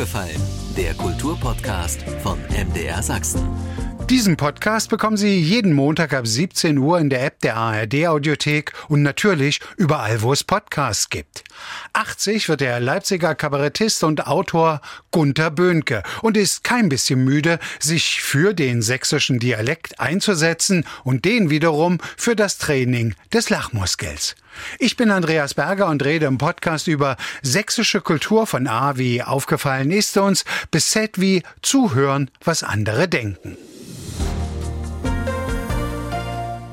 aufgefallen? Der Kulturpodcast von MDR Sachsen. Diesen Podcast bekommen Sie jeden Montag ab 17 Uhr in der App der ARD Audiothek und natürlich überall, wo es Podcasts gibt. 80 wird der Leipziger Kabarettist und Autor Gunther Böhnke und ist kein bisschen müde, sich für den sächsischen Dialekt einzusetzen und den wiederum für das Training des Lachmuskels. Ich bin Andreas Berger und rede im Podcast über sächsische Kultur von A wie aufgefallen ist uns bis Z wie zuhören, was andere denken.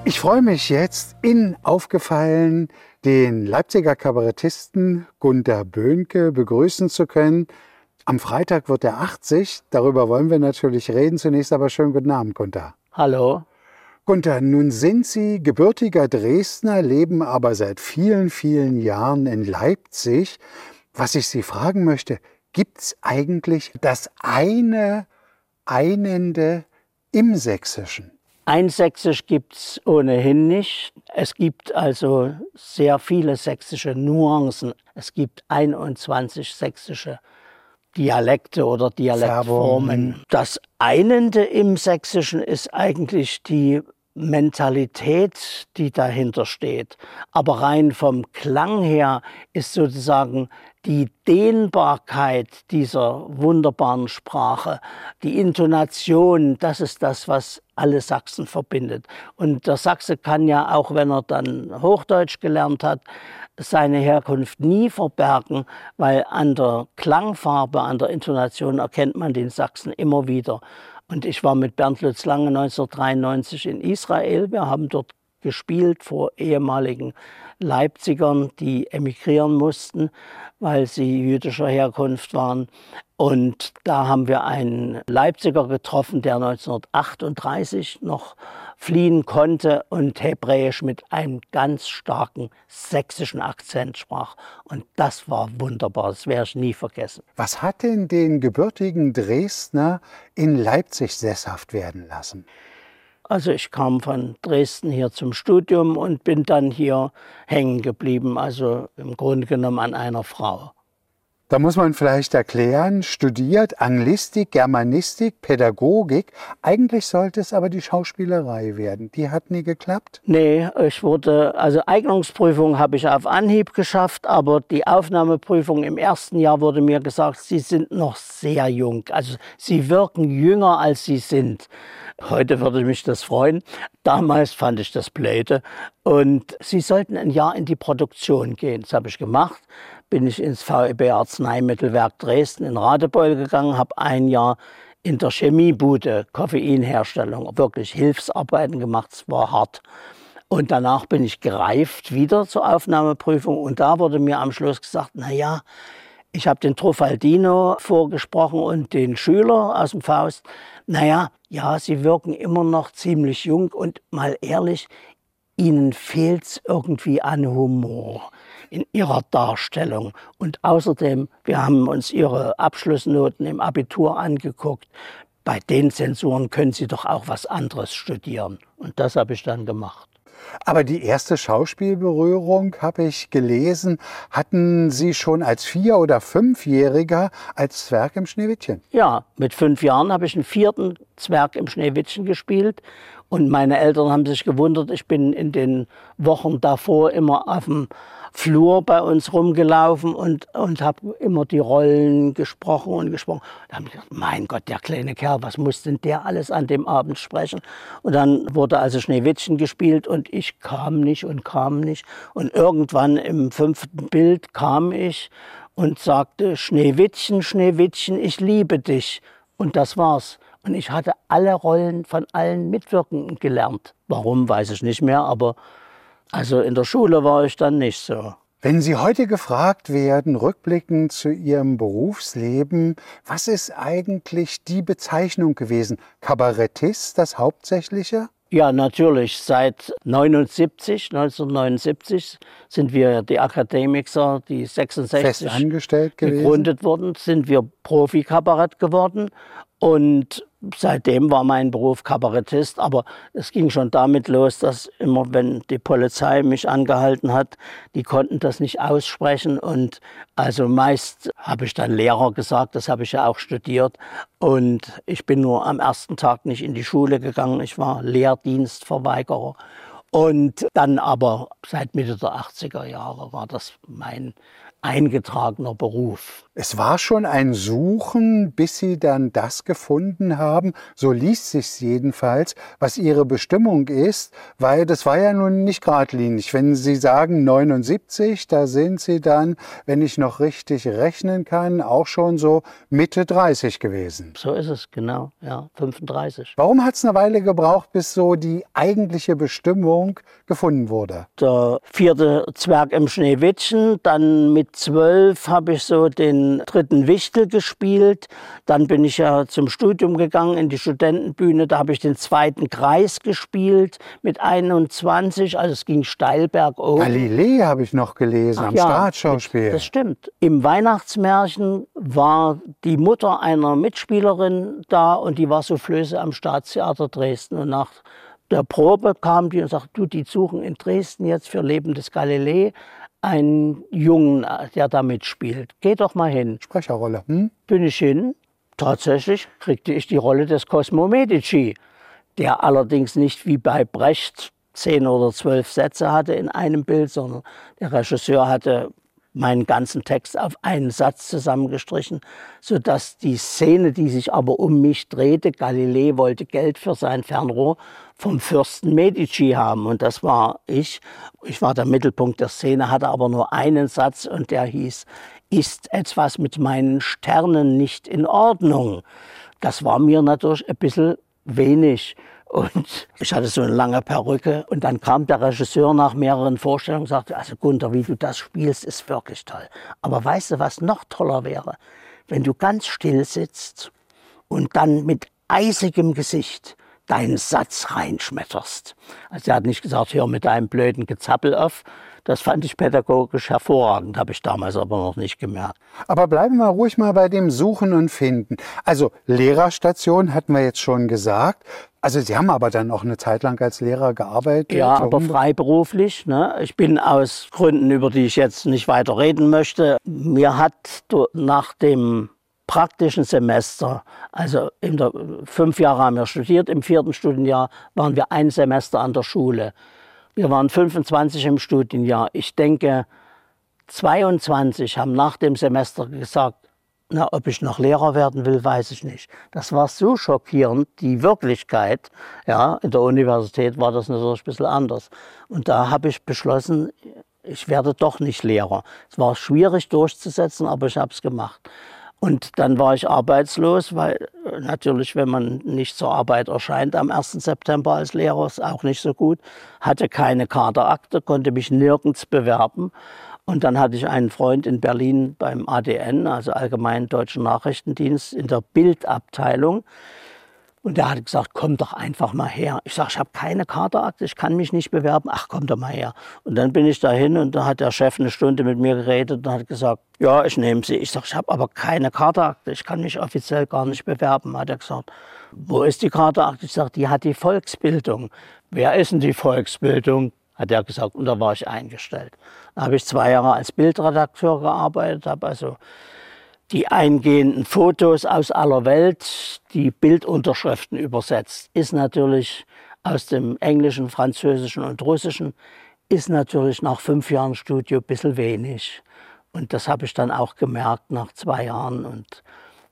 Ich freue mich jetzt in Aufgefallen den Leipziger Kabarettisten Gunther Böhnke begrüßen zu können. Am Freitag wird er 80. Darüber wollen wir natürlich reden. Zunächst aber schönen guten Abend, Gunther. Hallo. Gunther, nun sind Sie gebürtiger Dresdner, leben aber seit vielen, vielen Jahren in Leipzig. Was ich Sie fragen möchte, gibt es eigentlich das eine Einende im Sächsischen? Ein Sächsisch gibt es ohnehin nicht. Es gibt also sehr viele sächsische Nuancen. Es gibt 21 sächsische Dialekte oder Dialektformen. Das Einende im Sächsischen ist eigentlich die Mentalität, die dahinter steht. Aber rein vom Klang her ist sozusagen die Dehnbarkeit dieser wunderbaren Sprache, die Intonation, das ist das, was alle Sachsen verbindet. Und der Sachse kann ja, auch wenn er dann Hochdeutsch gelernt hat, seine Herkunft nie verbergen, weil an der Klangfarbe, an der Intonation erkennt man den Sachsen immer wieder. Und ich war mit Bernd Lutz Lange 1993 in Israel. Wir haben dort gespielt vor ehemaligen Leipzigern, die emigrieren mussten, weil sie jüdischer Herkunft waren. Und da haben wir einen Leipziger getroffen, der 1938 noch fliehen konnte und Hebräisch mit einem ganz starken sächsischen Akzent sprach. Und das war wunderbar, das werde ich nie vergessen. Was hat denn den gebürtigen Dresdner in Leipzig sesshaft werden lassen? Also ich kam von Dresden hier zum Studium und bin dann hier hängen geblieben, also im Grunde genommen an einer Frau. Da muss man vielleicht erklären, studiert Anglistik, Germanistik, Pädagogik. Eigentlich sollte es aber die Schauspielerei werden. Die hat nie geklappt? Nee, ich wurde, also Eignungsprüfung habe ich auf Anhieb geschafft, aber die Aufnahmeprüfung im ersten Jahr wurde mir gesagt, Sie sind noch sehr jung. Also Sie wirken jünger, als Sie sind. Heute würde mich das freuen. Damals fand ich das blöde. Und Sie sollten ein Jahr in die Produktion gehen. Das habe ich gemacht bin ich ins VEB Arzneimittelwerk Dresden in Radebeul gegangen, habe ein Jahr in der Chemiebude Koffeinherstellung wirklich Hilfsarbeiten gemacht. Es war hart. Und danach bin ich gereift wieder zur Aufnahmeprüfung und da wurde mir am Schluss gesagt, na ja, ich habe den Trofaldino vorgesprochen und den Schüler aus dem Faust. Naja, ja, sie wirken immer noch ziemlich jung und mal ehrlich, ihnen fehlt es irgendwie an Humor in ihrer Darstellung. Und außerdem, wir haben uns ihre Abschlussnoten im Abitur angeguckt. Bei den Zensuren können Sie doch auch was anderes studieren. Und das habe ich dann gemacht. Aber die erste Schauspielberührung, habe ich gelesen, hatten Sie schon als Vier- oder Fünfjähriger als Zwerg im Schneewittchen? Ja, mit fünf Jahren habe ich einen vierten Zwerg im Schneewittchen gespielt. Und meine Eltern haben sich gewundert, ich bin in den Wochen davor immer auf dem Flur bei uns rumgelaufen und, und habe immer die Rollen gesprochen und gesprochen. Da habe ich gedacht, mein Gott, der kleine Kerl, was muss denn der alles an dem Abend sprechen? Und dann wurde also Schneewittchen gespielt und ich kam nicht und kam nicht. Und irgendwann im fünften Bild kam ich und sagte, Schneewittchen, Schneewittchen, ich liebe dich. Und das war's. Und ich hatte alle Rollen von allen Mitwirkenden gelernt. Warum, weiß ich nicht mehr, aber also in der Schule war ich dann nicht so. Wenn Sie heute gefragt werden, rückblickend zu Ihrem Berufsleben, was ist eigentlich die Bezeichnung gewesen? Kabarettist das Hauptsächliche? Ja, natürlich. Seit 79, 1979 sind wir die Akademiker, die 66 Fest angestellt gegründet wurden, sind wir Profikabarett geworden. Und seitdem war mein Beruf Kabarettist, aber es ging schon damit los, dass immer, wenn die Polizei mich angehalten hat, die konnten das nicht aussprechen. Und also meist habe ich dann Lehrer gesagt, das habe ich ja auch studiert. Und ich bin nur am ersten Tag nicht in die Schule gegangen, ich war Lehrdienstverweigerer. Und dann aber seit Mitte der 80er Jahre war das mein eingetragener Beruf. Es war schon ein Suchen, bis Sie dann das gefunden haben, so liest sich's jedenfalls, was Ihre Bestimmung ist, weil das war ja nun nicht geradlinig. Wenn Sie sagen 79, da sind Sie dann, wenn ich noch richtig rechnen kann, auch schon so Mitte 30 gewesen. So ist es, genau, ja, 35. Warum hat es eine Weile gebraucht, bis so die eigentliche Bestimmung gefunden wurde? Der vierte Zwerg im Schneewittchen, dann mit zwölf habe ich so den dritten Wichtel gespielt. Dann bin ich ja zum Studium gegangen in die Studentenbühne. Da habe ich den zweiten Kreis gespielt mit 21. Also es ging steil bergauf. Galilei habe ich noch gelesen Ach am ja, Staatsschauspiel. Das stimmt. Im Weihnachtsmärchen war die Mutter einer Mitspielerin da und die war Soufflöse am Staatstheater Dresden. Und nach der Probe kam die und sagte, du, die suchen in Dresden jetzt für Leben des Galilei einen Jungen, der da mitspielt. Geh doch mal hin. Sprecherrolle. Hm? Bin ich hin. Tatsächlich kriegte ich die Rolle des Cosmo Medici, der allerdings nicht wie bei Brecht zehn oder zwölf Sätze hatte in einem Bild, sondern der Regisseur hatte meinen ganzen Text auf einen Satz zusammengestrichen, sodass die Szene, die sich aber um mich drehte, Galilei wollte Geld für sein Fernrohr vom Fürsten Medici haben und das war ich. Ich war der Mittelpunkt der Szene, hatte aber nur einen Satz und der hieß, ist etwas mit meinen Sternen nicht in Ordnung? Das war mir natürlich ein bisschen wenig. Und ich hatte so eine lange Perücke. Und dann kam der Regisseur nach mehreren Vorstellungen und sagte, also Gunther, wie du das spielst, ist wirklich toll. Aber weißt du, was noch toller wäre? Wenn du ganz still sitzt und dann mit eisigem Gesicht deinen Satz reinschmetterst. Also er hat nicht gesagt, hör mit deinem blöden Gezappel auf. Das fand ich pädagogisch hervorragend, habe ich damals aber noch nicht gemerkt. Aber bleiben wir ruhig mal bei dem Suchen und Finden. Also Lehrerstation hatten wir jetzt schon gesagt. Also Sie haben aber dann auch eine Zeit lang als Lehrer gearbeitet? Ja, aber freiberuflich. Ne? Ich bin aus Gründen, über die ich jetzt nicht weiter reden möchte, mir hat nach dem praktischen Semester, also der, fünf Jahre haben wir studiert, im vierten Studienjahr waren wir ein Semester an der Schule. Wir waren 25 im Studienjahr. Ich denke, 22 haben nach dem Semester gesagt, na, ob ich noch Lehrer werden will, weiß ich nicht. Das war so schockierend, die Wirklichkeit. Ja, in der Universität war das natürlich ein bisschen anders. Und da habe ich beschlossen, ich werde doch nicht Lehrer. Es war schwierig durchzusetzen, aber ich habe es gemacht. Und dann war ich arbeitslos, weil äh, natürlich, wenn man nicht zur Arbeit erscheint am 1. September als Lehrer, ist auch nicht so gut. Hatte keine Kaderakte, konnte mich nirgends bewerben. Und dann hatte ich einen Freund in Berlin beim ADN, also Allgemeinen Deutschen Nachrichtendienst, in der Bildabteilung. Und der hat gesagt, komm doch einfach mal her. Ich sage, ich habe keine Kaderakte, ich kann mich nicht bewerben. Ach, komm doch mal her. Und dann bin ich dahin und da hat der Chef eine Stunde mit mir geredet und hat gesagt, ja, ich nehme sie. Ich sage, ich habe aber keine Kaderakte, ich kann mich offiziell gar nicht bewerben. Hat er gesagt, wo ist die Kaderakte? Ich sage, die hat die Volksbildung. Wer ist denn die Volksbildung? Hat er gesagt. Und da war ich eingestellt. Da habe ich zwei Jahre als Bildredakteur gearbeitet, habe also die eingehenden Fotos aus aller Welt, die Bildunterschriften übersetzt, ist natürlich aus dem Englischen, Französischen und Russischen, ist natürlich nach fünf Jahren Studio ein bisschen wenig. Und das habe ich dann auch gemerkt nach zwei Jahren. Und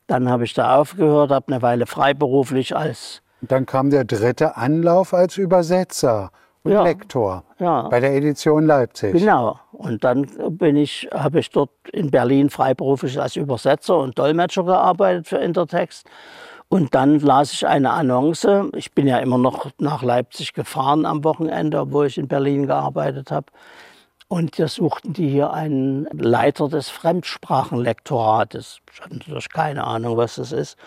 dann habe ich da aufgehört, habe eine Weile freiberuflich als. Dann kam der dritte Anlauf als Übersetzer und Ja. Lektor Ja. bei der Edition Leipzig. Genau. Und dann bin ich, habe ich dort in Berlin freiberuflich als Übersetzer und Dolmetscher gearbeitet für Intertext. Und dann las ich eine Annonce. Ich bin ja immer noch nach Leipzig gefahren am Wochenende, obwohl ich in Berlin gearbeitet habe. Und da suchten die hier einen Leiter des Fremdsprachenlektorates. Ich hatte natürlich keine Ahnung, was das ist.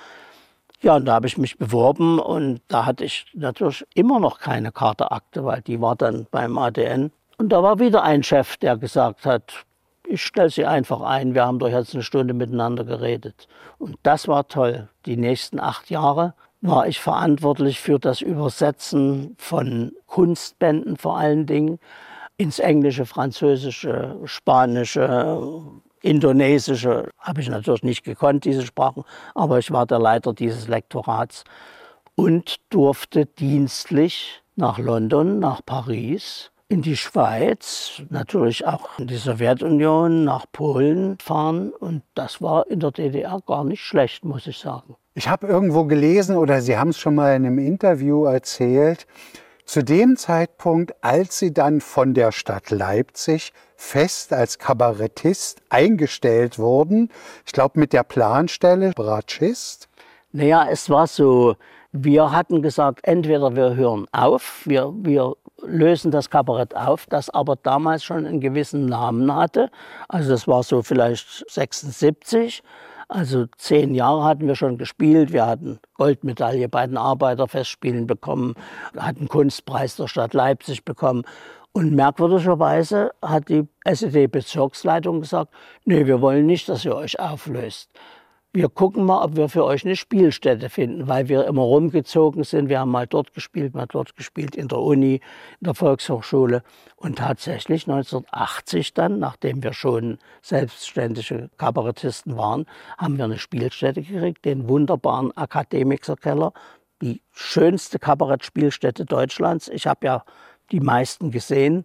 Ja, und da habe ich mich beworben und da hatte ich natürlich immer noch keine Katerakte, weil die war dann beim ADN. Und da war wieder ein Chef, der gesagt hat, ich stelle sie einfach ein. Wir haben doch jetzt eine Stunde miteinander geredet. Und das war toll. Die nächsten acht Jahre war ich verantwortlich für das Übersetzen von Kunstbänden vor allen Dingen ins Englische, Französische, Spanische, Indonesische. Habe ich natürlich nicht gekonnt, diese Sprachen, aber ich war der Leiter dieses Lektorats und durfte dienstlich nach London, nach Paris, in die Schweiz, natürlich auch in die Sowjetunion, nach Polen fahren. Und das war in der DDR gar nicht schlecht, muss ich sagen. Ich habe irgendwo gelesen oder Sie haben es schon mal in einem Interview erzählt, zu dem Zeitpunkt, als Sie dann von der Stadt Leipzig fest als Kabarettist eingestellt wurden, ich glaube mit der Planstelle Bratschist. Naja, es war so, wir hatten gesagt, entweder wir hören auf, wir, wir lösen das Kabarett auf, das aber damals schon einen gewissen Namen hatte. Also das war so vielleicht 76. Also zehn Jahre hatten wir schon gespielt. Wir hatten Goldmedaille bei den Arbeiterfestspielen bekommen, hatten Kunstpreis der Stadt Leipzig bekommen. Und merkwürdigerweise hat die SED-Bezirksleitung gesagt, nee, wir wollen nicht, dass ihr euch auflöst wir gucken mal, ob wir für euch eine Spielstätte finden, weil wir immer rumgezogen sind. Wir haben mal dort gespielt, mal dort gespielt, in der Uni, in der Volkshochschule. Und tatsächlich 1980 dann, nachdem wir schon selbstständige Kabarettisten waren, haben wir eine Spielstätte gekriegt, den wunderbaren Akademikerkeller, die schönste Kabarettspielstätte Deutschlands. Ich habe ja die meisten gesehen.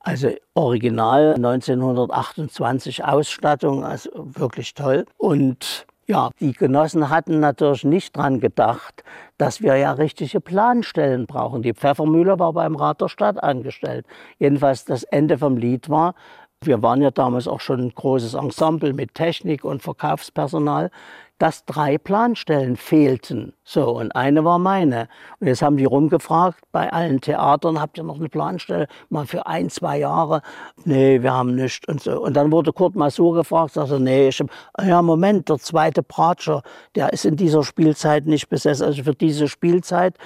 Also original 1928 Ausstattung, also wirklich toll. Und ja, die Genossen hatten natürlich nicht dran gedacht, dass wir ja richtige Planstellen brauchen. Die Pfeffermühle war beim Rat der Stadt angestellt. Jedenfalls das Ende vom Lied war, wir waren ja damals auch schon ein großes Ensemble mit Technik und Verkaufspersonal dass drei Planstellen fehlten. So, und eine war meine. Und jetzt haben die rumgefragt bei allen Theatern, habt ihr noch eine Planstelle? Mal für ein, zwei Jahre. Nee, wir haben nichts. Und, so. und dann wurde Kurt Masur gefragt, sagte, nee, ich hab, ja, Moment, der zweite Pratscher, der ist in dieser Spielzeit nicht besessen, also für diese Spielzeit.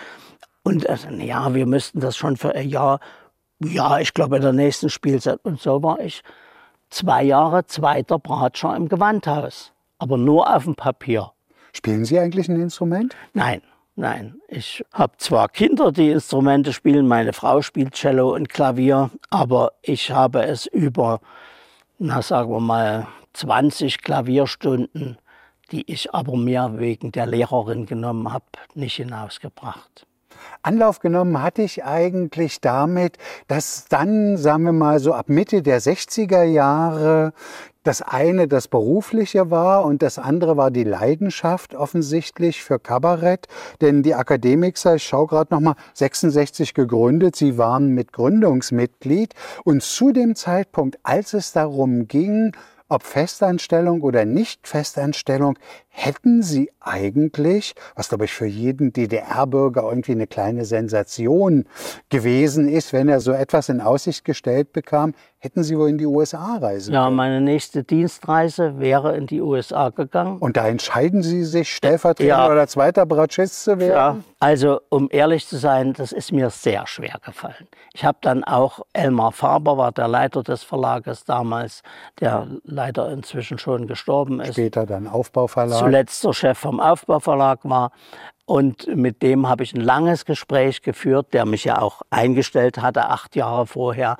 Und also, ja, wir müssten das schon für ein Jahr, ja, ich glaube in der nächsten Spielzeit. Und so war ich zwei Jahre zweiter Bratscher im Gewandhaus aber nur auf dem Papier. Spielen Sie eigentlich ein Instrument? Nein, nein. Ich habe zwar Kinder, die Instrumente spielen, meine Frau spielt Cello und Klavier, aber ich habe es über, na sagen wir mal, 20 Klavierstunden, die ich aber mehr wegen der Lehrerin genommen habe, nicht hinausgebracht. Anlauf genommen hatte ich eigentlich damit, dass dann, sagen wir mal, so ab Mitte der 60er Jahre das eine das Berufliche war und das andere war die Leidenschaft offensichtlich für Kabarett. Denn die Akademiker, ich schaue gerade nochmal, 66 gegründet, sie waren mit Gründungsmitglied. Und zu dem Zeitpunkt, als es darum ging, ob Festanstellung oder Nicht-Festanstellung, hätten Sie eigentlich, was glaube ich für jeden DDR-Bürger irgendwie eine kleine Sensation gewesen ist, wenn er so etwas in Aussicht gestellt bekam, hätten Sie wohl in die USA reisen Ja, meine nächste Dienstreise wäre in die USA gegangen. Und da entscheiden Sie sich, Stellvertreter ja. oder zweiter Bratschist zu werden? Ja, also um ehrlich zu sein, das ist mir sehr schwer gefallen. Ich habe dann auch, Elmar Faber war der Leiter des Verlages damals, der leider inzwischen schon gestorben ist. Später dann Aufbauverlag. Zuletzt der Chef vom Aufbauverlag war. Und mit dem habe ich ein langes Gespräch geführt, der mich ja auch eingestellt hatte, acht Jahre vorher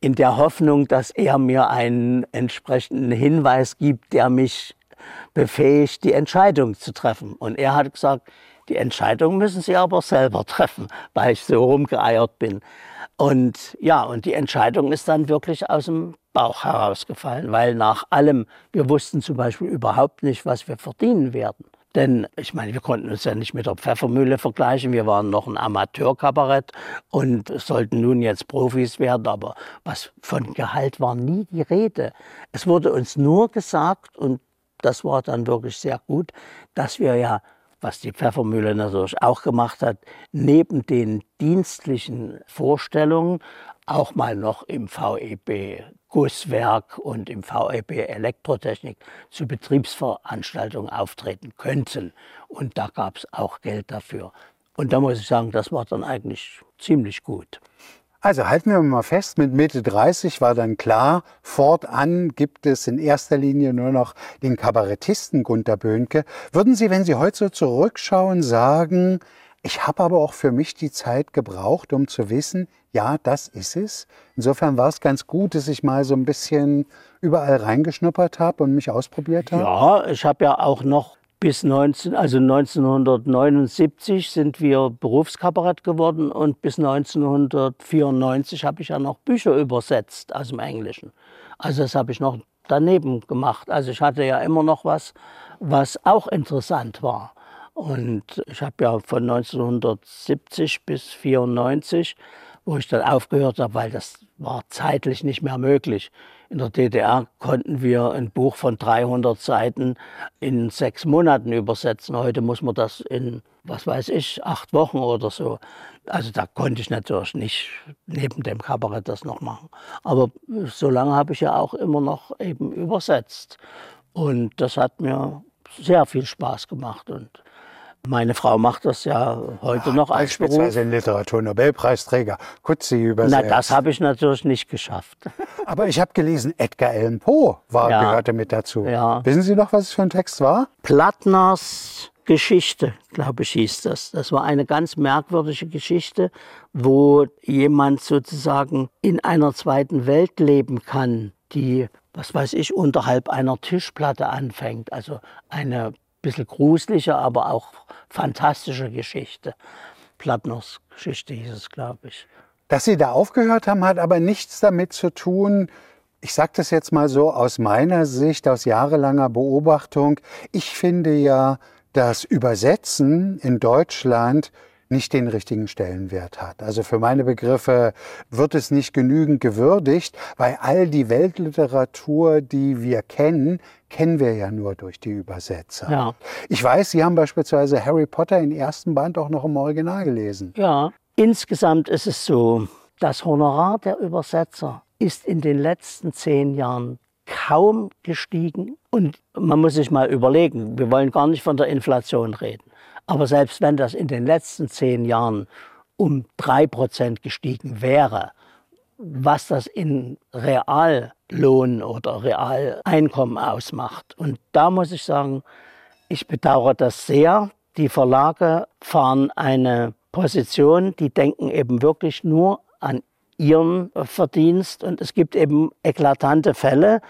in der Hoffnung, dass er mir einen entsprechenden Hinweis gibt, der mich befähigt, die Entscheidung zu treffen. Und er hat gesagt, die Entscheidung müssen Sie aber selber treffen, weil ich so rumgeeiert bin. Und ja, und die Entscheidung ist dann wirklich aus dem Bauch herausgefallen, weil nach allem, wir wussten zum Beispiel überhaupt nicht, was wir verdienen werden. Denn ich meine, wir konnten uns ja nicht mit der Pfeffermühle vergleichen. Wir waren noch ein Amateurkabarett und sollten nun jetzt Profis werden. Aber was von Gehalt war nie die Rede. Es wurde uns nur gesagt, und das war dann wirklich sehr gut, dass wir ja, was die Pfeffermühle natürlich auch gemacht hat, neben den dienstlichen Vorstellungen auch mal noch im VEB Gusswerk und im VEB Elektrotechnik zu Betriebsveranstaltungen auftreten könnten. Und da gab es auch Geld dafür. Und da muss ich sagen, das war dann eigentlich ziemlich gut. Also halten wir mal fest, mit Mitte 30 war dann klar, fortan gibt es in erster Linie nur noch den Kabarettisten Gunter Böhnke. Würden Sie, wenn Sie heute so zurückschauen, sagen, ich habe aber auch für mich die Zeit gebraucht, um zu wissen, ja, das ist es. Insofern war es ganz gut, dass ich mal so ein bisschen überall reingeschnuppert habe und mich ausprobiert habe. Ja, ich habe ja auch noch bis 19, also 1979 sind wir Berufskabarett geworden und bis 1994 habe ich ja noch Bücher übersetzt aus dem Englischen. Also das habe ich noch daneben gemacht. Also ich hatte ja immer noch was, was auch interessant war. Und ich habe ja von 1970 bis 1994, wo ich dann aufgehört habe, weil das war zeitlich nicht mehr möglich. In der DDR konnten wir ein Buch von 300 Seiten in sechs Monaten übersetzen. Heute muss man das in, was weiß ich, acht Wochen oder so. Also da konnte ich natürlich nicht neben dem Kabarett das noch machen. Aber so lange habe ich ja auch immer noch eben übersetzt. Und das hat mir sehr viel Spaß gemacht. Und meine Frau macht das ja heute noch als Beispielsweise ein Literaturnobelpreisträger, Kutzi übersetzt. Na, das habe ich natürlich nicht geschafft. Aber ich habe gelesen, Edgar Allan Poe war, Ja. gehörte mit dazu. Ja. Wissen Sie noch, was es für ein Text war? Plattners Geschichte, glaube ich, hieß das. Das war eine ganz merkwürdige Geschichte, wo jemand sozusagen in einer zweiten Welt leben kann, die, was weiß ich, unterhalb einer Tischplatte anfängt. Also eine bisschen gruselige, aber auch fantastische Geschichte. Plattners Geschichte hieß es, glaube ich. Dass Sie da aufgehört haben, hat aber nichts damit zu tun, ich sage das jetzt mal so aus meiner Sicht, aus jahrelanger Beobachtung. Ich finde ja, dass Übersetzen in Deutschland nicht den richtigen Stellenwert hat. Also für meine Begriffe wird es nicht genügend gewürdigt, weil all die Weltliteratur, die wir kennen, kennen wir ja nur durch die Übersetzer. Ja. Ich weiß, Sie haben beispielsweise Harry Potter im ersten Band auch noch im Original gelesen. Ja, insgesamt ist es so, das Honorar der Übersetzer ist in den letzten zehn Jahren kaum gestiegen. Und man muss sich mal überlegen, wir wollen gar nicht von der Inflation reden. Aber selbst wenn das in den letzten zehn Jahren um drei Prozent gestiegen wäre, was das in Reallohn oder Realeinkommen ausmacht. Und da muss ich sagen, ich bedauere das sehr. Die Verlage fahren eine Position, die denken eben wirklich nur an ihren Verdienst. Und es gibt eben eklatante Fälle.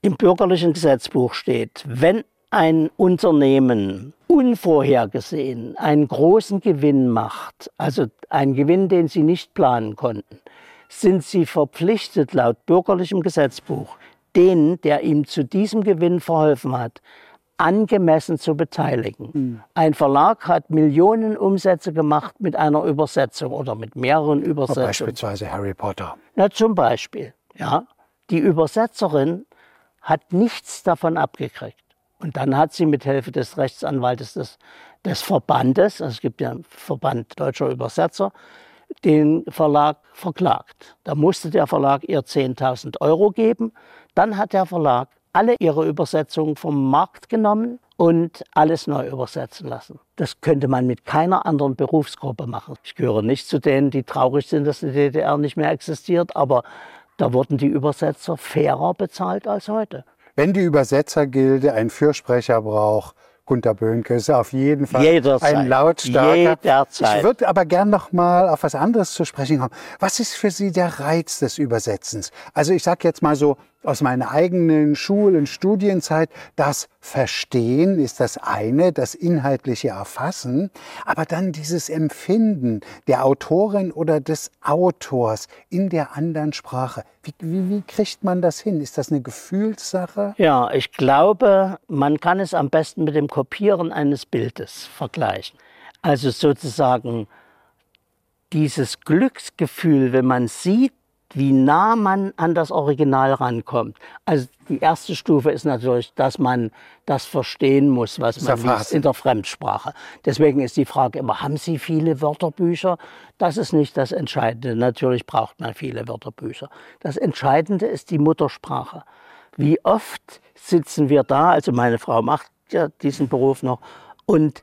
Im bürgerlichen Gesetzbuch steht, wenn ein Unternehmen unvorhergesehen einen großen Gewinn macht, also einen Gewinn, den sie nicht planen konnten, sind sie verpflichtet, laut bürgerlichem Gesetzbuch, den, der ihm zu diesem Gewinn verholfen hat, angemessen zu beteiligen. Ein Verlag hat Millionen Umsätze gemacht mit einer Übersetzung oder mit mehreren Übersetzungen. Beispielsweise Harry Potter. Na, zum Beispiel, ja. Die Übersetzerin hat nichts davon abgekriegt. Und dann hat sie mit Hilfe des Rechtsanwaltes des, des Verbandes, also es gibt ja einen Verband deutscher Übersetzer, den Verlag verklagt. Da musste der Verlag ihr 10.000 Euro geben. Dann hat der Verlag alle ihre Übersetzungen vom Markt genommen und alles neu übersetzen lassen. Das könnte man mit keiner anderen Berufsgruppe machen. Ich gehöre nicht zu denen, die traurig sind, dass die DDR nicht mehr existiert, aber da wurden die Übersetzer fairer bezahlt als heute. Wenn die Übersetzergilde einen Fürsprecher braucht, Gunter Böhnke ist auf jeden Fall Jederzeit. ein lautstarker. Jederzeit. Ich würde aber gern noch mal auf was anderes zu sprechen kommen. Was ist für Sie der Reiz des Übersetzens? Also ich sage jetzt mal so aus meiner eigenen Schul- und Studienzeit, das Verstehen ist das eine, das inhaltliche Erfassen, aber dann dieses Empfinden der Autorin oder des Autors in der anderen Sprache. Wie, wie, wie kriegt man das hin? Ist das eine Gefühlssache? Ja, ich glaube, man kann es am besten mit dem Kopieren eines Bildes vergleichen. Also sozusagen dieses Glücksgefühl, wenn man sieht, wie nah man an das Original rankommt. Also die erste Stufe ist natürlich, dass man das verstehen muss, was man liest in der Fremdsprache. Deswegen ist die Frage immer, haben Sie viele Wörterbücher? Das ist nicht das Entscheidende. Natürlich braucht man viele Wörterbücher. Das Entscheidende ist die Muttersprache. Wie oft sitzen wir da, also meine Frau macht ja diesen Beruf noch, und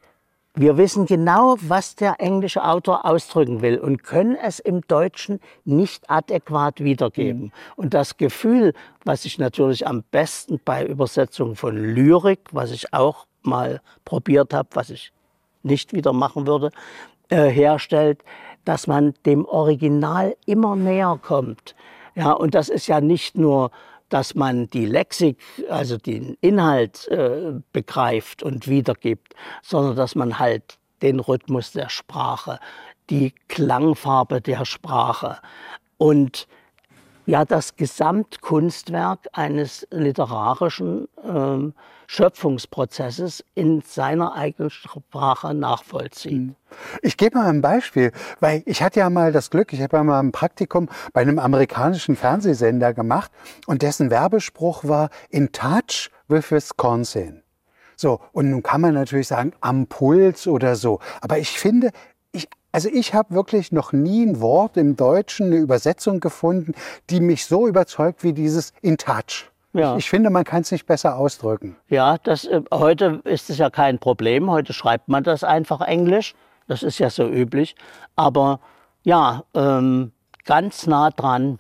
Wir wissen genau, was der englische Autor ausdrücken will und können es im Deutschen nicht adäquat wiedergeben. Mhm. Und das Gefühl, was ich natürlich am besten bei Übersetzungen von Lyrik, was ich auch mal probiert habe, was ich nicht wieder machen würde, äh, herstellt, dass man dem Original immer näher kommt. Ja, und das ist ja nicht nur dass man die Lexik, also den Inhalt äh, begreift und wiedergibt, sondern dass man halt den Rhythmus der Sprache, die Klangfarbe der Sprache und ja das Gesamtkunstwerk eines literarischen äh, Schöpfungsprozesses in seiner eigenen Sprache nachvollziehen. Hm. Ich gebe mal ein Beispiel, weil ich hatte ja mal das Glück, ich habe ja mal ein Praktikum bei einem amerikanischen Fernsehsender gemacht und dessen Werbespruch war In Touch with Wisconsin. So, und nun kann man natürlich sagen, am Puls oder so. Aber ich finde, ich, also ich habe wirklich noch nie ein Wort im Deutschen, eine Übersetzung gefunden, die mich so überzeugt wie dieses In Touch. Ja. Ich, ich finde, man kann es nicht besser ausdrücken. Ja, das, äh, heute ist es ja kein Problem. Heute schreibt man das einfach Englisch. Das ist ja so üblich. Aber ja, ähm, ganz nah dran.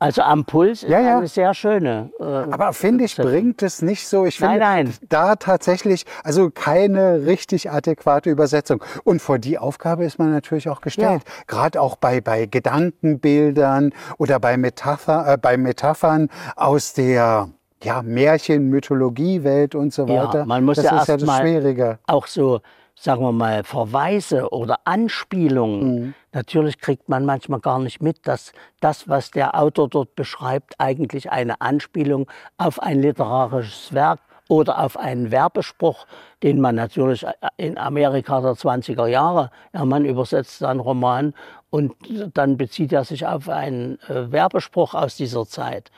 Also am Puls ist ja, ja. eine sehr schöne. Äh, Aber finde ich, bringt es nicht so. Ich finde nein, nein. da tatsächlich also keine richtig adäquate Übersetzung. Und vor die Aufgabe ist man natürlich auch gestellt. Ja. Gerade auch bei, bei Gedankenbildern oder bei, Metapher, äh, bei Metaphern aus der ja, Märchen, Mythologiewelt und so weiter. Ja, man muss das ja ist ja das Schwierige. Auch so sagen wir mal, Verweise oder Anspielungen. Mhm. Natürlich kriegt man manchmal gar nicht mit, dass das, was der Autor dort beschreibt, eigentlich eine Anspielung auf ein literarisches Werk oder auf einen Werbespruch, den man natürlich in Amerika der 20er Jahre, ja, man übersetzt einen Roman und dann bezieht er sich auf einen äh, Werbespruch aus dieser Zeit.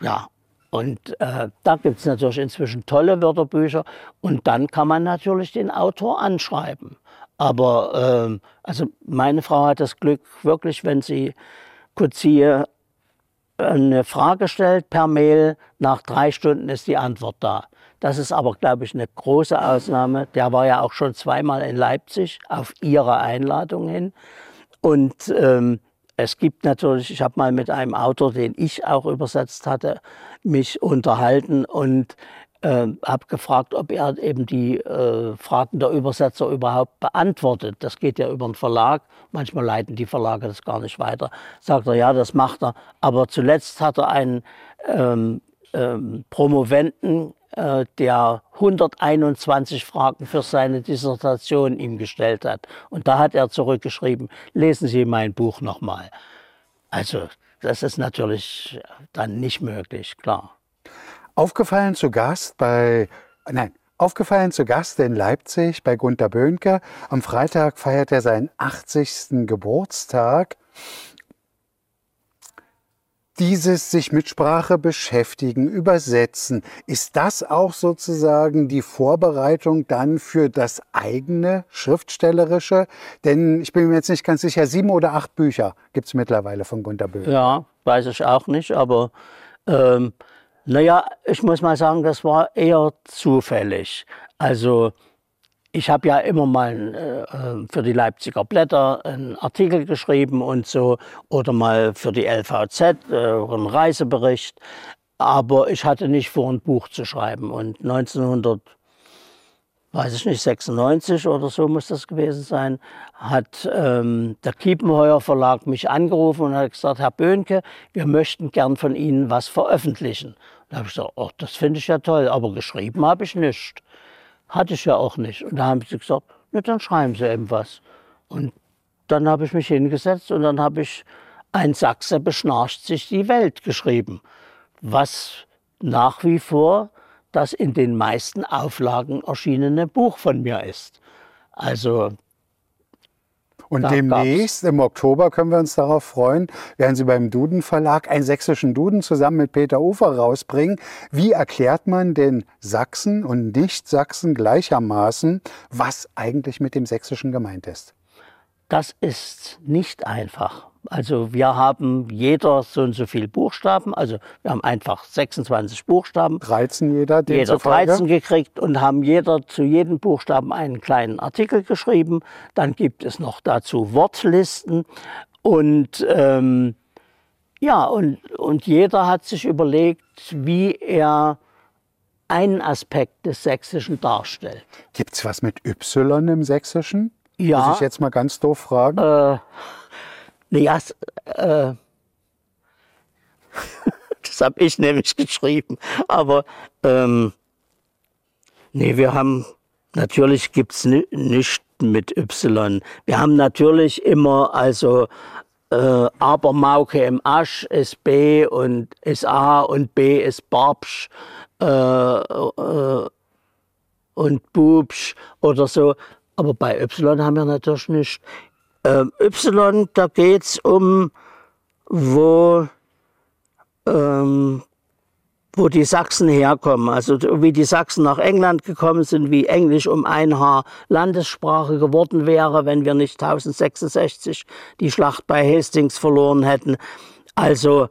Ja, und äh, da gibt es natürlich inzwischen tolle Wörterbücher. Und dann kann man natürlich den Autor anschreiben. Aber äh, also meine Frau hat das Glück, wirklich, wenn sie Kutzie eine Frage stellt per Mail, nach drei Stunden ist die Antwort da. Das ist aber, glaube ich, eine große Ausnahme. Der war ja auch schon zweimal in Leipzig auf ihre Einladung hin. Und ähm, es gibt natürlich, ich habe mal mit einem Autor, den ich auch übersetzt hatte, mich unterhalten und äh, habe gefragt, ob er eben die äh, Fragen der Übersetzer überhaupt beantwortet. Das geht ja über den Verlag. Manchmal leiten die Verlage das gar nicht weiter. Sagt er, ja, das macht er. Aber zuletzt hat er einen ähm, ähm, Promoventen der 121 Fragen für seine Dissertation ihm gestellt hat. Und da hat er zurückgeschrieben, lesen Sie mein Buch nochmal. Also das ist natürlich dann nicht möglich, klar. Aufgefallen zu Gast bei, nein, Aufgefallen zu Gast in Leipzig bei Gunter Böhnke. Am Freitag feiert er seinen 80. Geburtstag dieses sich mit Sprache beschäftigen, übersetzen, ist das auch sozusagen die Vorbereitung dann für das eigene Schriftstellerische? Denn ich bin mir jetzt nicht ganz sicher, sieben oder acht Bücher gibt es mittlerweile von Gunter Böhm. Ja, weiß ich auch nicht, aber ähm, naja, ich muss mal sagen, das war eher zufällig. Also ich habe ja immer mal äh, äh, für die Leipziger Blätter einen Artikel geschrieben und so oder mal für die LVZ äh, einen Reisebericht. Aber ich hatte nicht vor, ein Buch zu schreiben. Und 1900, weiß ich nicht, 96 oder so muss das gewesen sein, hat ähm, der Kiepenheuer Verlag mich angerufen und hat gesagt, Herr Böhnke, wir möchten gern von Ihnen was veröffentlichen. Da habe ich gesagt, oh, das finde ich ja toll, aber geschrieben habe ich nicht. Hatte ich ja auch nicht. Und da haben sie gesagt, na, dann schreiben Sie eben was. Und dann habe ich mich hingesetzt und dann habe ich ein Sachse beschnarcht sich die Welt geschrieben, was nach wie vor das in den meisten Auflagen erschienene Buch von mir ist. Also und da demnächst im Oktober können wir uns darauf freuen, werden Sie beim Duden Verlag einen sächsischen Duden zusammen mit Peter Ufer rausbringen. Wie erklärt man den Sachsen und Nicht-Sachsen gleichermaßen, was eigentlich mit dem Sächsischen gemeint ist? Das ist nicht einfach, also wir haben jeder so und so viele Buchstaben. Also wir haben einfach 26 Buchstaben. 13 jeder, jeder 13 gekriegt und haben jeder zu jedem Buchstaben einen kleinen Artikel geschrieben. Dann gibt es noch dazu Wortlisten und ähm, ja, und, und jeder hat sich überlegt, wie er einen Aspekt des Sächsischen darstellt. Gibt es was mit Y im Sächsischen? Ja. Muss ich jetzt mal ganz doof fragen? Äh, ja, äh, das habe ich nämlich geschrieben. Aber ähm, nee, wir haben, natürlich gibt es nichts mit Y. Wir haben natürlich immer, also äh, Abermauke im Asch ist B und ist A und B ist Barbsch äh, äh, und Bubsch oder so. Aber bei Y haben wir natürlich nicht. Ähm, y, da geht es um, wo, ähm, wo die Sachsen herkommen. Also wie die Sachsen nach England gekommen sind, wie Englisch um ein Haar Landessprache geworden wäre, wenn wir nicht 1066 die Schlacht bei Hastings verloren hätten. Also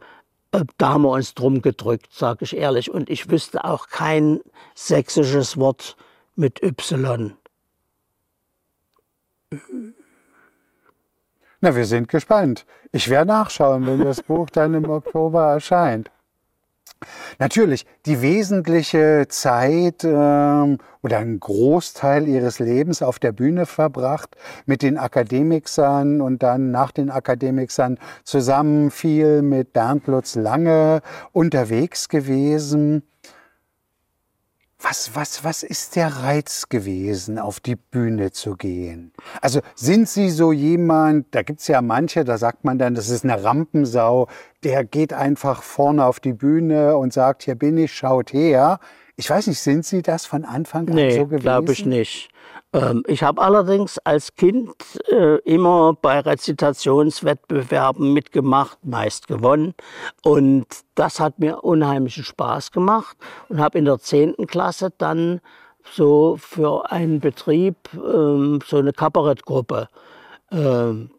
äh, da haben wir uns drum gedrückt, sage ich ehrlich. Und ich wüsste auch kein sächsisches Wort mit Y. Na, wir sind gespannt. Ich werde nachschauen, wenn das Buch dann im Oktober erscheint. Natürlich, die wesentliche Zeit ähm, oder ein Großteil ihres Lebens auf der Bühne verbracht mit den Akademikern und dann nach den Akademikern zusammen viel mit Bernd Lutz Lange unterwegs gewesen. Was, was, was ist der Reiz gewesen, auf die Bühne zu gehen? Also sind Sie so jemand, da gibt es ja manche, da sagt man dann, das ist eine Rampensau, der geht einfach vorne auf die Bühne und sagt, hier bin ich, schaut her. Ich weiß nicht, sind Sie das von Anfang an nee, so gewesen? glaube ich nicht. Ähm, ich habe allerdings als Kind äh, immer bei Rezitationswettbewerben mitgemacht, meist gewonnen. Und das hat mir unheimlichen Spaß gemacht und habe in der 10. Klasse dann so für einen Betrieb ähm, so eine Kabarettgruppe ähm,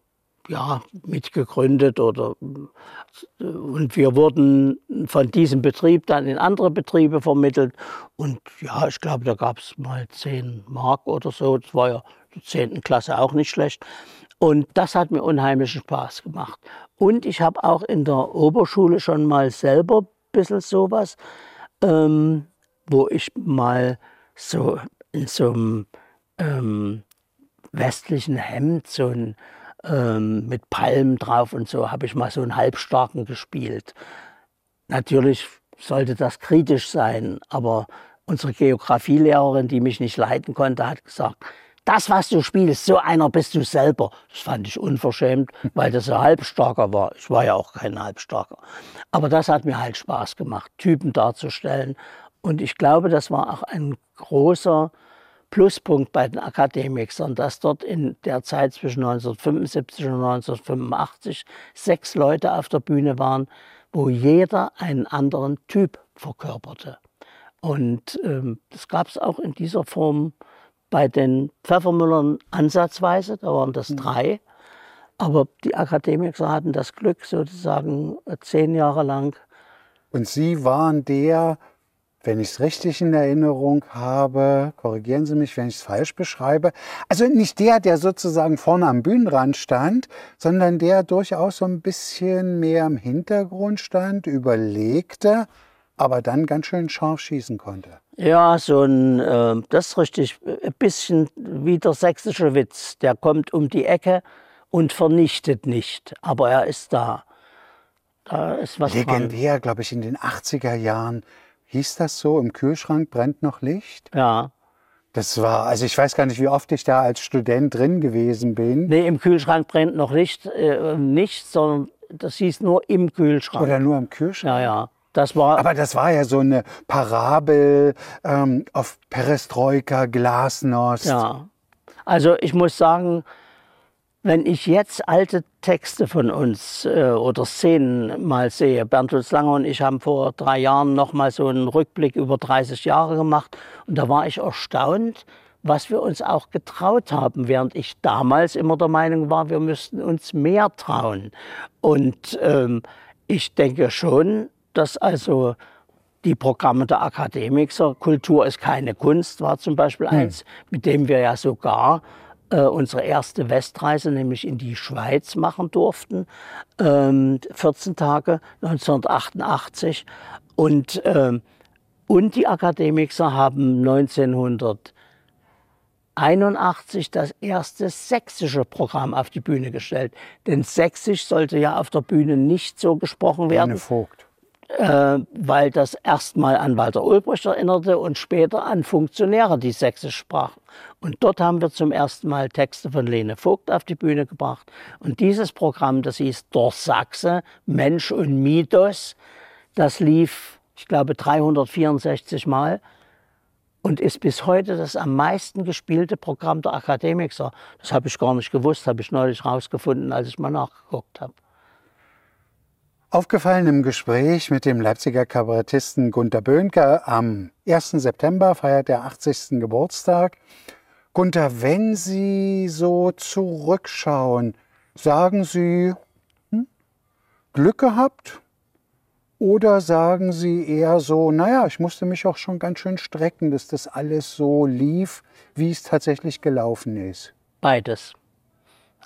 ja, mitgegründet oder und wir wurden von diesem Betrieb dann in andere Betriebe vermittelt. Und ja, ich glaube, da gab es mal 10 Mark oder so, das war ja in der 10. Klasse auch nicht schlecht. Und das hat mir unheimlichen Spaß gemacht. Und ich habe auch in der Oberschule schon mal selber ein bisschen sowas, ähm, wo ich mal so in so einem ähm, westlichen Hemd so ein ähm, mit Palmen drauf und so, habe ich mal so einen Halbstarken gespielt. Natürlich sollte das kritisch sein, aber unsere Geografielehrerin, die mich nicht leiten konnte, hat gesagt, das, was du spielst, so einer bist du selber. Das fand ich unverschämt, weil das ein Halbstarker war. Ich war ja auch kein Halbstarker. Aber das hat mir halt Spaß gemacht, Typen darzustellen. Und ich glaube, das war auch ein großer Pluspunkt bei den Akademikern, dass dort in der Zeit zwischen 1975 und 1985 sechs Leute auf der Bühne waren, wo jeder einen anderen Typ verkörperte. Und ähm, das gab es auch in dieser Form bei den Pfeffermüllern ansatzweise, da waren das mhm. drei. Aber die Akademiker hatten das Glück, sozusagen zehn Jahre lang. Und Sie waren der, wenn ich es richtig in Erinnerung habe, korrigieren Sie mich, wenn ich es falsch beschreibe. Also nicht der, der sozusagen vorne am Bühnenrand stand, sondern der durchaus so ein bisschen mehr im Hintergrund stand, überlegte, aber dann ganz schön scharf schießen konnte. Ja, so ein, äh, das ist richtig, ein bisschen wie der sächsische Witz. Der kommt um die Ecke und vernichtet nicht, aber er ist da. Da ist was Legendär, glaube ich, in den 80er Jahren Hieß das so? Im Kühlschrank brennt noch Licht? Ja. Das war, also ich weiß gar nicht, wie oft ich da als Student drin gewesen bin. Nee, im Kühlschrank brennt noch Licht, äh, nicht, sondern das hieß nur im Kühlschrank. Oder nur im Kühlschrank? Ja, ja. Das war Aber das war ja so eine Parabel ähm, auf Perestroika, Glasnost. Ja. Also ich muss sagen, wenn ich jetzt alte Texte von uns äh, oder Szenen mal sehe, Berntolds Langer und ich haben vor drei Jahren noch mal so einen Rückblick über 30 Jahre gemacht und da war ich erstaunt, was wir uns auch getraut haben, während ich damals immer der Meinung war, wir müssten uns mehr trauen. Und ähm, ich denke schon, dass also die Programme der Akademiker, Kultur ist keine Kunst, war zum Beispiel hm. eins, mit dem wir ja sogar unsere erste Westreise, nämlich in die Schweiz, machen durften, ähm, 14 Tage 1988. Und, ähm, und die Akademiker haben 1981 das erste sächsische Programm auf die Bühne gestellt. Denn sächsisch sollte ja auf der Bühne nicht so gesprochen werden. Eine Vogt äh, weil das erstmal an Walter Ulbricht erinnerte und später an Funktionäre, die Sächsisch sprachen. Und dort haben wir zum ersten Mal Texte von Lene Vogt auf die Bühne gebracht. Und dieses Programm, das hieß Durch Sachse, Mensch und Mythos, das lief, ich glaube, 364 Mal und ist bis heute das am meisten gespielte Programm der Akademiker. Das habe ich gar nicht gewusst, habe ich neulich rausgefunden, als ich mal nachgeguckt habe. Aufgefallen im Gespräch mit dem Leipziger Kabarettisten Gunter Böhnke am 1. September feiert er 80. Geburtstag. Gunter, wenn Sie so zurückschauen, sagen Sie hm, Glück gehabt? Oder sagen Sie eher so, naja, ich musste mich auch schon ganz schön strecken, dass das alles so lief, wie es tatsächlich gelaufen ist? Beides.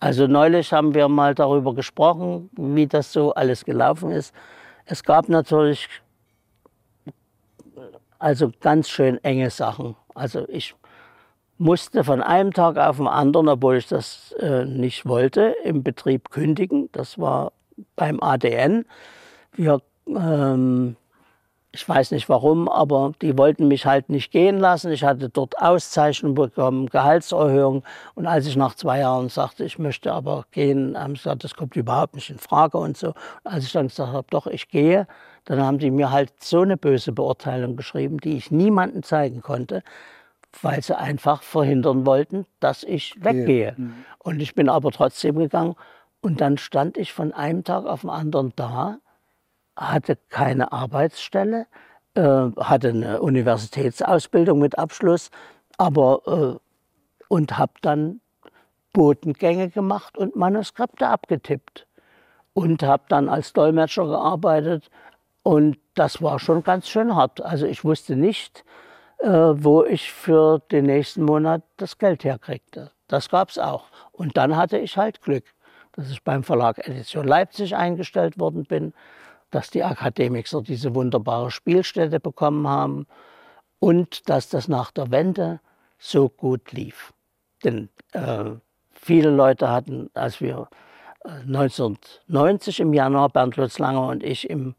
Also neulich haben wir mal darüber gesprochen, wie das so alles gelaufen ist. Es gab natürlich also ganz schön enge Sachen. Also ich musste von einem Tag auf den anderen, obwohl ich das äh, nicht wollte, im Betrieb kündigen. Das war beim ADN. Wir ähm, ich weiß nicht warum, aber die wollten mich halt nicht gehen lassen. Ich hatte dort Auszeichnungen bekommen, Gehaltserhöhung. Und als ich nach zwei Jahren sagte, ich möchte aber gehen, haben sie gesagt, das kommt überhaupt nicht in Frage und so. Und als ich dann gesagt habe, doch, ich gehe, dann haben die mir halt so eine böse Beurteilung geschrieben, die ich niemandem zeigen konnte, weil sie einfach verhindern wollten, dass ich weggehe. Mhm. Und ich bin aber trotzdem gegangen. Und dann stand ich von einem Tag auf den anderen da hatte keine Arbeitsstelle, äh, hatte eine Universitätsausbildung mit Abschluss, aber äh, und habe dann Botengänge gemacht und Manuskripte abgetippt und habe dann als Dolmetscher gearbeitet und das war schon ganz schön hart. Also ich wusste nicht, äh, wo ich für den nächsten Monat das Geld herkriegte. Das gab es auch. Und dann hatte ich halt Glück, dass ich beim Verlag Edition Leipzig eingestellt worden bin dass die Akademiker diese wunderbare Spielstätte bekommen haben und dass das nach der Wende so gut lief. Denn äh, viele Leute hatten, als wir äh, 1990 im Januar, Bernd Lutz Langer und ich in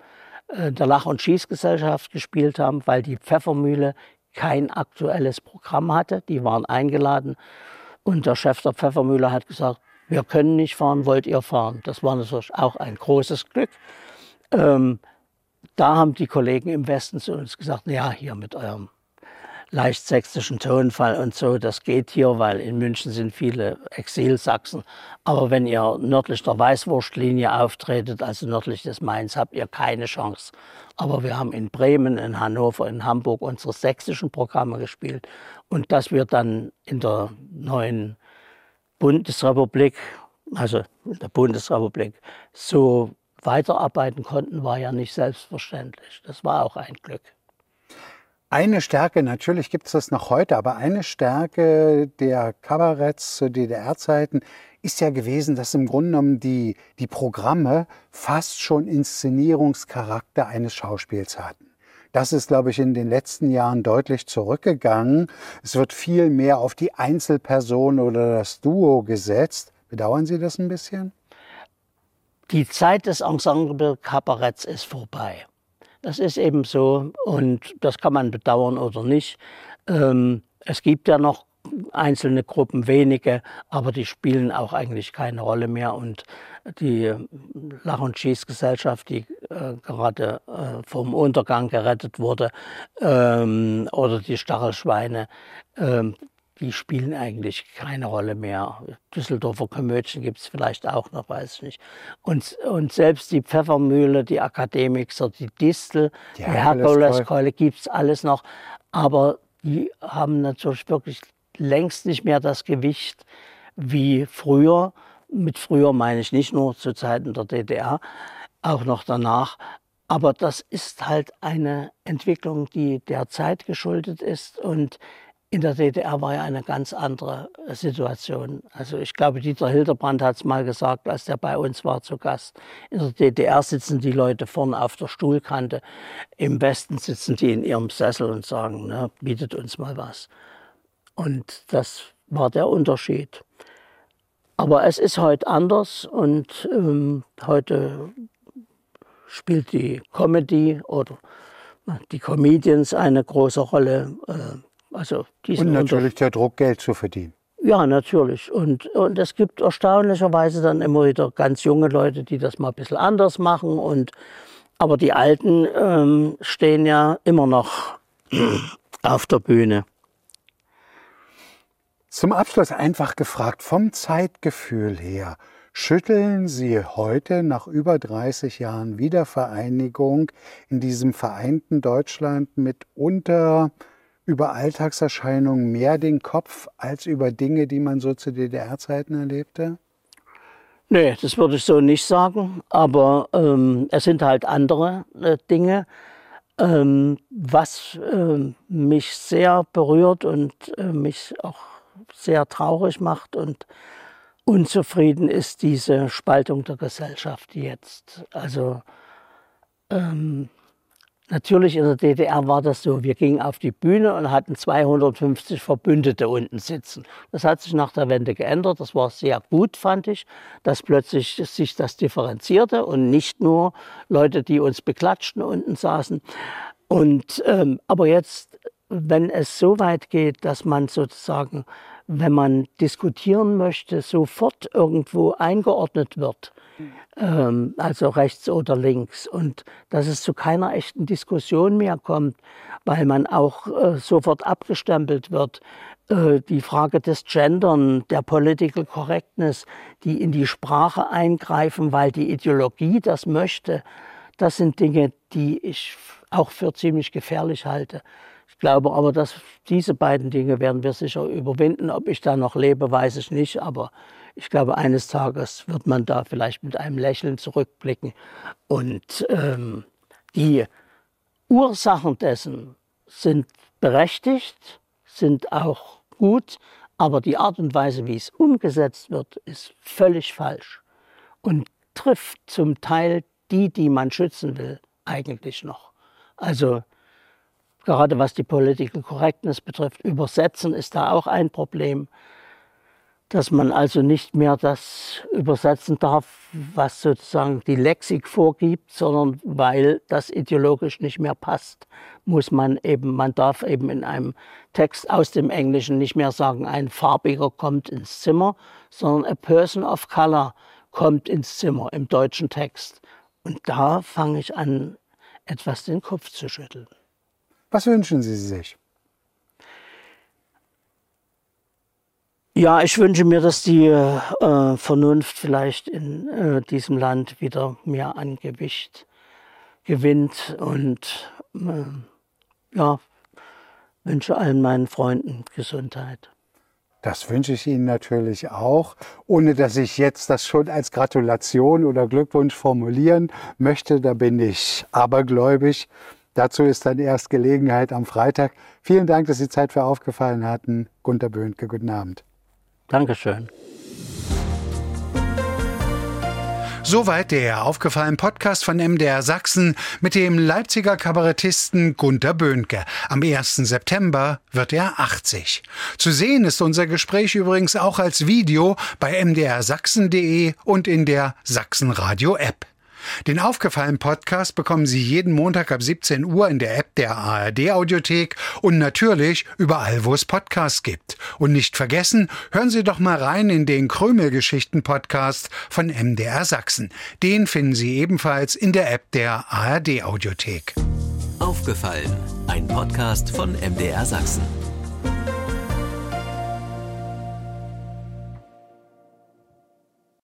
äh, der Lach- und Schießgesellschaft gespielt haben, weil die Pfeffermühle kein aktuelles Programm hatte. Die waren eingeladen und der Chef der Pfeffermühle hat gesagt, wir können nicht fahren, wollt ihr fahren? Das war natürlich auch ein großes Glück. Ähm, da haben die Kollegen im Westen zu uns gesagt, ja, hier mit eurem leicht sächsischen Tonfall und so, das geht hier, weil in München sind viele Exilsachsen. Aber wenn ihr nördlich der Weißwurstlinie auftretet, also nördlich des Mainz, habt ihr keine Chance. Aber wir haben in Bremen, in Hannover, in Hamburg unsere sächsischen Programme gespielt. Und dass wir dann in der neuen Bundesrepublik, also in der Bundesrepublik, so weiterarbeiten konnten, war ja nicht selbstverständlich. Das war auch ein Glück. Eine Stärke, natürlich gibt es das noch heute, aber eine Stärke der Kabaretts zu DDR-Zeiten ist ja gewesen, dass im Grunde genommen die, die Programme fast schon Inszenierungscharakter eines Schauspiels hatten. Das ist, glaube ich, in den letzten Jahren deutlich zurückgegangen. Es wird viel mehr auf die Einzelperson oder das Duo gesetzt. Bedauern Sie das ein bisschen? Die Zeit des Ensemble-Kabaretts ist vorbei. Das ist eben so und das kann man bedauern oder nicht. Ähm, es gibt ja noch einzelne Gruppen, wenige, aber die spielen auch eigentlich keine Rolle mehr. Und die Lach- und Schießgesellschaft, die äh, gerade äh, vom Untergang gerettet wurde, ähm, oder die Stachelschweine, ähm, die spielen eigentlich keine Rolle mehr. Düsseldorfer Komödien gibt es vielleicht auch noch, weiß ich nicht. Und, und selbst die Pfeffermühle, die Akademiker, die Distel, ja, die Herkuleskeule gibt es alles noch. Aber die haben natürlich wirklich längst nicht mehr das Gewicht wie früher. Mit früher meine ich nicht nur zu Zeiten der DDR, auch noch danach. Aber das ist halt eine Entwicklung, die der Zeit geschuldet ist. Und in der DDR war ja eine ganz andere Situation. Also ich glaube, Dieter Hildebrand hat es mal gesagt, als der bei uns war zu Gast. In der DDR sitzen die Leute vorne auf der Stuhlkante. Im Westen sitzen die in ihrem Sessel und sagen, ne, bietet uns mal was. Und das war der Unterschied. Aber es ist heute anders und ähm, heute spielt die Comedy oder die Comedians eine große Rolle. Äh, also und natürlich der Druck, Geld zu verdienen. Ja, natürlich. Und, und es gibt erstaunlicherweise dann immer wieder ganz junge Leute, die das mal ein bisschen anders machen. Und, aber die Alten ähm, stehen ja immer noch auf der Bühne. Zum Abschluss einfach gefragt, vom Zeitgefühl her, schütteln Sie heute nach über 30 Jahren Wiedervereinigung in diesem vereinten Deutschland mitunter über Alltagserscheinungen mehr den Kopf als über Dinge, die man so zu DDR-Zeiten erlebte? Nee, das würde ich so nicht sagen, aber ähm, es sind halt andere äh, Dinge. Ähm, was äh, mich sehr berührt und äh, mich auch sehr traurig macht und unzufrieden ist diese Spaltung der Gesellschaft jetzt. Also ähm, natürlich in der DDR war das so, wir gingen auf die Bühne und hatten 250 Verbündete unten sitzen. Das hat sich nach der Wende geändert, das war sehr gut, fand ich, dass plötzlich sich das differenzierte und nicht nur Leute, die uns beklatschten, unten saßen. Und, ähm, aber jetzt, wenn es so weit geht, dass man sozusagen wenn man diskutieren möchte, sofort irgendwo eingeordnet wird, ähm, also rechts oder links, und dass es zu keiner echten Diskussion mehr kommt, weil man auch äh, sofort abgestempelt wird. Äh, die Frage des Gendern, der Political Correctness, die in die Sprache eingreifen, weil die Ideologie das möchte, das sind Dinge, die ich auch für ziemlich gefährlich halte glaube aber, dass diese beiden Dinge werden wir sicher überwinden. Ob ich da noch lebe, weiß ich nicht. Aber ich glaube, eines Tages wird man da vielleicht mit einem Lächeln zurückblicken. Und ähm, die Ursachen dessen sind berechtigt, sind auch gut, aber die Art und Weise, wie es umgesetzt wird, ist völlig falsch und trifft zum Teil die, die man schützen will, eigentlich noch. Also gerade was die Political Correctness betrifft. Übersetzen ist da auch ein Problem, dass man also nicht mehr das übersetzen darf, was sozusagen die Lexik vorgibt, sondern weil das ideologisch nicht mehr passt, muss man eben, man darf eben in einem Text aus dem Englischen nicht mehr sagen, ein Farbiger kommt ins Zimmer, sondern a person of color kommt ins Zimmer im deutschen Text. Und da fange ich an, etwas den Kopf zu schütteln. Was wünschen Sie sich? Ja, ich wünsche mir, dass die äh, Vernunft vielleicht in äh, diesem Land wieder mehr an Gewicht gewinnt und äh, ja, wünsche allen meinen Freunden Gesundheit. Das wünsche ich Ihnen natürlich auch, ohne dass ich jetzt das schon als Gratulation oder Glückwunsch formulieren möchte. Da bin ich abergläubig. Dazu ist dann erst Gelegenheit am Freitag. Vielen Dank, dass Sie Zeit für aufgefallen hatten. Gunter Böhnke, guten Abend. Dankeschön. Soweit der aufgefallen Podcast von MDR Sachsen mit dem Leipziger Kabarettisten Gunter Böhnke. Am 1. September wird er 80. Zu sehen ist unser Gespräch übrigens auch als Video bei mdrsachsen.de und in der Sachsenradio App. Den aufgefallen Podcast bekommen Sie jeden Montag ab 17 Uhr in der App der ARD Audiothek und natürlich überall, wo es Podcasts gibt. Und nicht vergessen, hören Sie doch mal rein in den Krümelgeschichten Podcast von MDR Sachsen. Den finden Sie ebenfalls in der App der ARD Audiothek. Aufgefallen, ein Podcast von MDR Sachsen.